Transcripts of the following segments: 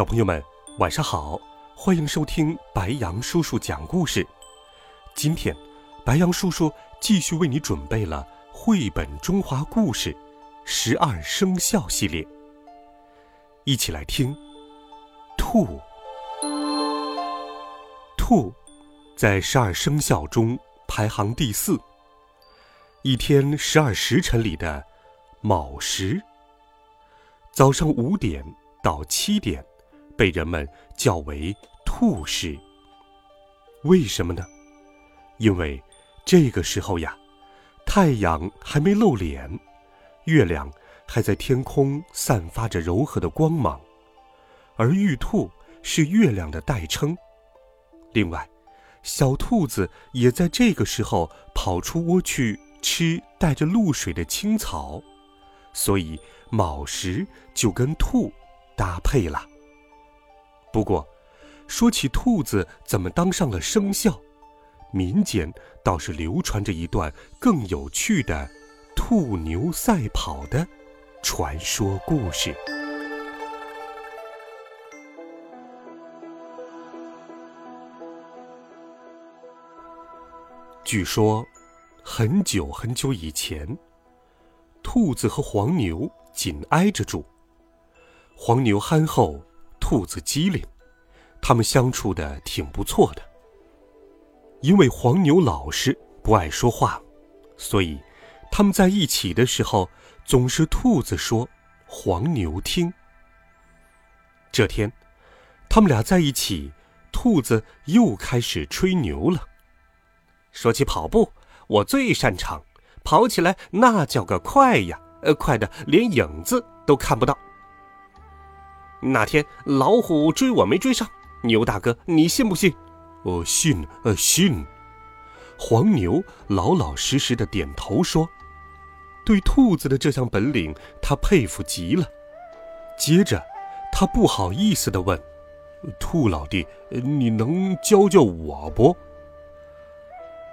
小朋友们，晚上好！欢迎收听白羊叔叔讲故事。今天，白羊叔叔继续为你准备了绘本中华故事《十二生肖》系列，一起来听。兔，兔，在十二生肖中排行第四。一天十二时辰里的卯时，早上五点到七点。被人们叫为兔时。为什么呢？因为这个时候呀，太阳还没露脸，月亮还在天空散发着柔和的光芒，而玉兔是月亮的代称。另外，小兔子也在这个时候跑出窝去吃带着露水的青草，所以卯时就跟兔搭配了。不过，说起兔子怎么当上了生肖，民间倒是流传着一段更有趣的兔牛赛跑的传说故事。据说，很久很久以前，兔子和黄牛紧挨着住，黄牛憨厚。兔子机灵，他们相处的挺不错的。因为黄牛老实不爱说话，所以他们在一起的时候总是兔子说，黄牛听。这天，他们俩在一起，兔子又开始吹牛了。说起跑步，我最擅长，跑起来那叫个快呀，呃，快的连影子都看不到。那天老虎追我没追上，牛大哥，你信不信？我信，呃，信。黄牛老老实实的点头说：“对兔子的这项本领，他佩服极了。”接着，他不好意思的问：“兔老弟，你能教教我不？”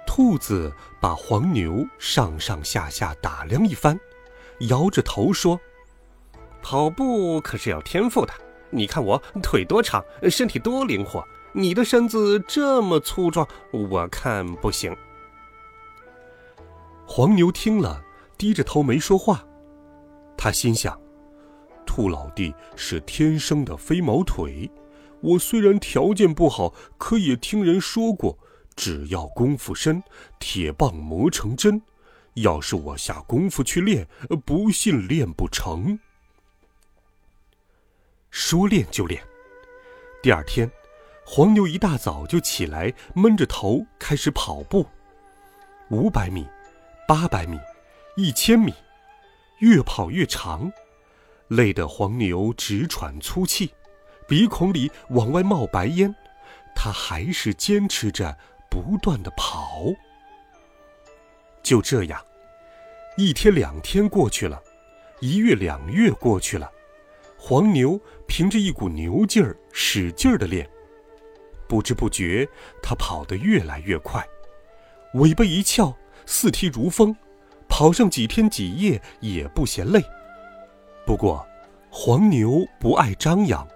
兔子把黄牛上上下下打量一番，摇着头说。跑步可是要天赋的，你看我腿多长，身体多灵活，你的身子这么粗壮，我看不行。黄牛听了，低着头没说话。他心想：兔老弟是天生的飞毛腿，我虽然条件不好，可也听人说过，只要功夫深，铁棒磨成针。要是我下功夫去练，不信练不成。说练就练。第二天，黄牛一大早就起来，闷着头开始跑步。五百米，八百米，一千米，越跑越长，累得黄牛直喘粗气，鼻孔里往外冒白烟。他还是坚持着，不断的跑。就这样，一天两天过去了，一月两月过去了。黄牛凭着一股牛劲儿，使劲儿的练，不知不觉，它跑得越来越快，尾巴一翘，四蹄如风，跑上几天几夜也不嫌累。不过，黄牛不爱张扬，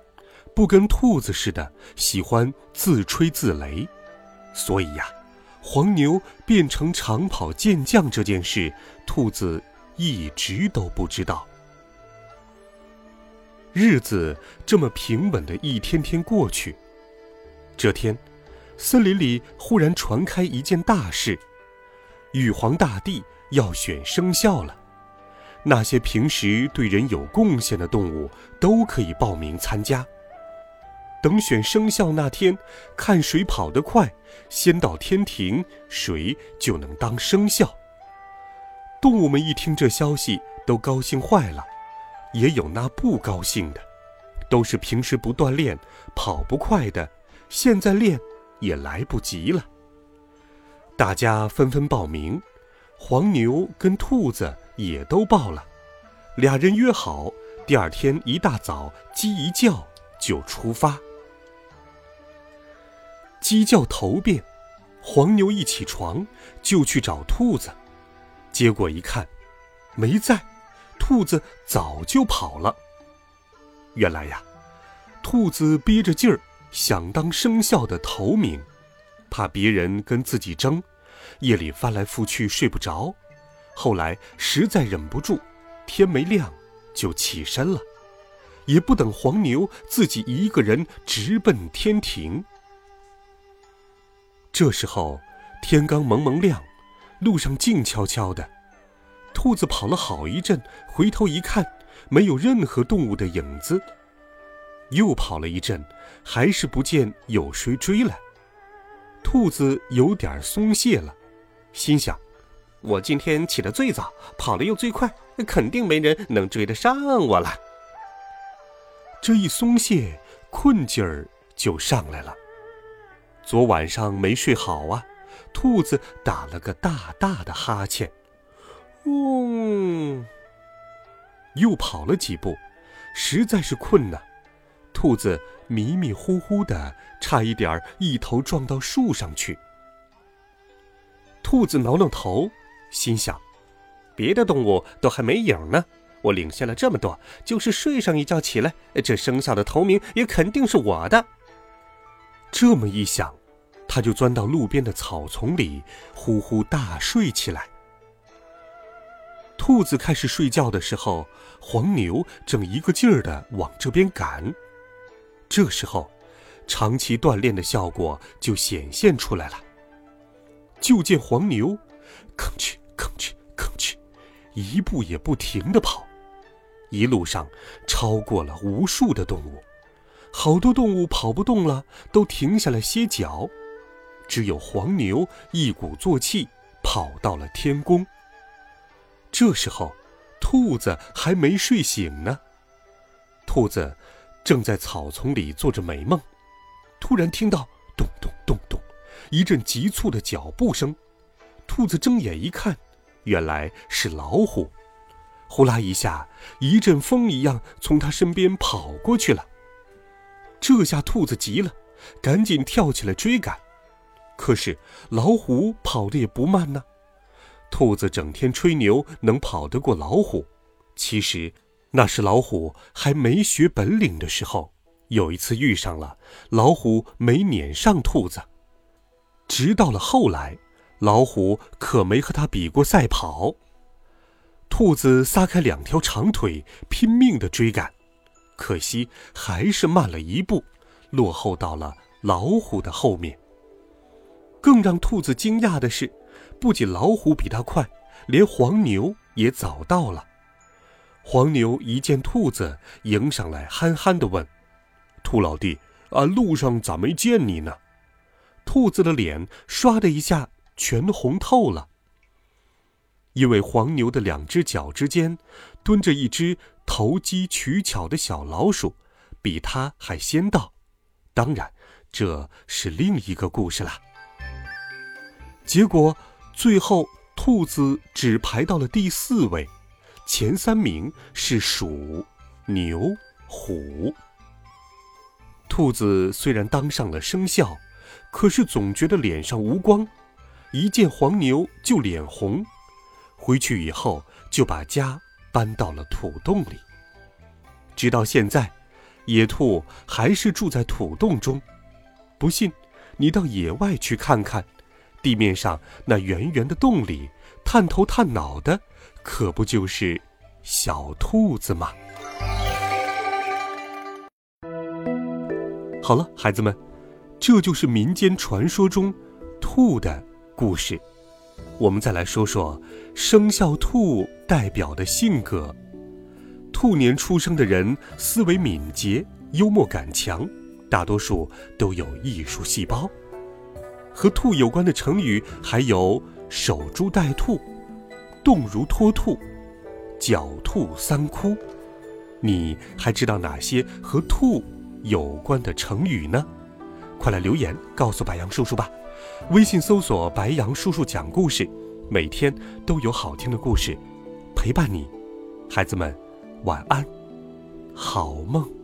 不跟兔子似的喜欢自吹自擂，所以呀，黄牛变成长跑健将这件事，兔子一直都不知道。日子这么平稳的一天天过去。这天，森林里忽然传开一件大事：玉皇大帝要选生肖了。那些平时对人有贡献的动物都可以报名参加。等选生肖那天，看谁跑得快，先到天庭，谁就能当生肖。动物们一听这消息，都高兴坏了。也有那不高兴的，都是平时不锻炼、跑不快的，现在练也来不及了。大家纷纷报名，黄牛跟兔子也都报了。俩人约好，第二天一大早鸡一叫就出发。鸡叫头遍，黄牛一起床就去找兔子，结果一看，没在，兔子早就跑了。原来呀，兔子憋着劲儿想当生肖的头名，怕别人跟自己争，夜里翻来覆去睡不着，后来实在忍不住，天没亮就起身了，也不等黄牛，自己一个人直奔天庭。这时候天刚蒙蒙亮，路上静悄悄的，兔子跑了好一阵，回头一看。没有任何动物的影子。又跑了一阵，还是不见有谁追来。兔子有点松懈了，心想：“我今天起得最早，跑得又最快，肯定没人能追得上我了。”这一松懈，困劲儿就上来了。昨晚上没睡好啊，兔子打了个大大的哈欠。嗡。又跑了几步，实在是困呐。兔子迷迷糊糊的，差一点儿一头撞到树上去。兔子挠挠头，心想：别的动物都还没影呢，我领先了这么多，就是睡上一觉起来，这生肖的头名也肯定是我的。这么一想，他就钻到路边的草丛里，呼呼大睡起来。兔子开始睡觉的时候，黄牛正一个劲儿的往这边赶。这时候，长期锻炼的效果就显现出来了。就见黄牛，吭哧吭哧吭哧，一步也不停的跑，一路上超过了无数的动物，好多动物跑不动了，都停下来歇脚，只有黄牛一鼓作气跑到了天宫。这时候，兔子还没睡醒呢。兔子正在草丛里做着美梦，突然听到咚咚咚咚一阵急促的脚步声。兔子睁眼一看，原来是老虎。呼啦一下，一阵风一样从他身边跑过去了。这下兔子急了，赶紧跳起来追赶。可是老虎跑得也不慢呢。兔子整天吹牛能跑得过老虎，其实那是老虎还没学本领的时候。有一次遇上了，老虎没撵上兔子。直到了后来，老虎可没和他比过赛跑。兔子撒开两条长腿，拼命的追赶，可惜还是慢了一步，落后到了老虎的后面。更让兔子惊讶的是。不仅老虎比它快，连黄牛也早到了。黄牛一见兔子，迎上来，憨憨地问：“兔老弟，啊，路上咋没见你呢？”兔子的脸唰的一下全红透了，因为黄牛的两只脚之间蹲着一只投机取巧的小老鼠，比它还先到。当然，这是另一个故事了。结果。最后，兔子只排到了第四位，前三名是鼠、牛、虎。兔子虽然当上了生肖，可是总觉得脸上无光，一见黄牛就脸红。回去以后，就把家搬到了土洞里。直到现在，野兔还是住在土洞中。不信，你到野外去看看。地面上那圆圆的洞里，探头探脑的，可不就是小兔子吗？好了，孩子们，这就是民间传说中兔的故事。我们再来说说生肖兔代表的性格。兔年出生的人思维敏捷，幽默感强，大多数都有艺术细胞。和兔有关的成语还有“守株待兔”“动如脱兔”“狡兔三窟”。你还知道哪些和兔有关的成语呢？快来留言告诉白杨叔叔吧！微信搜索“白杨叔叔讲故事”，每天都有好听的故事陪伴你。孩子们，晚安，好梦。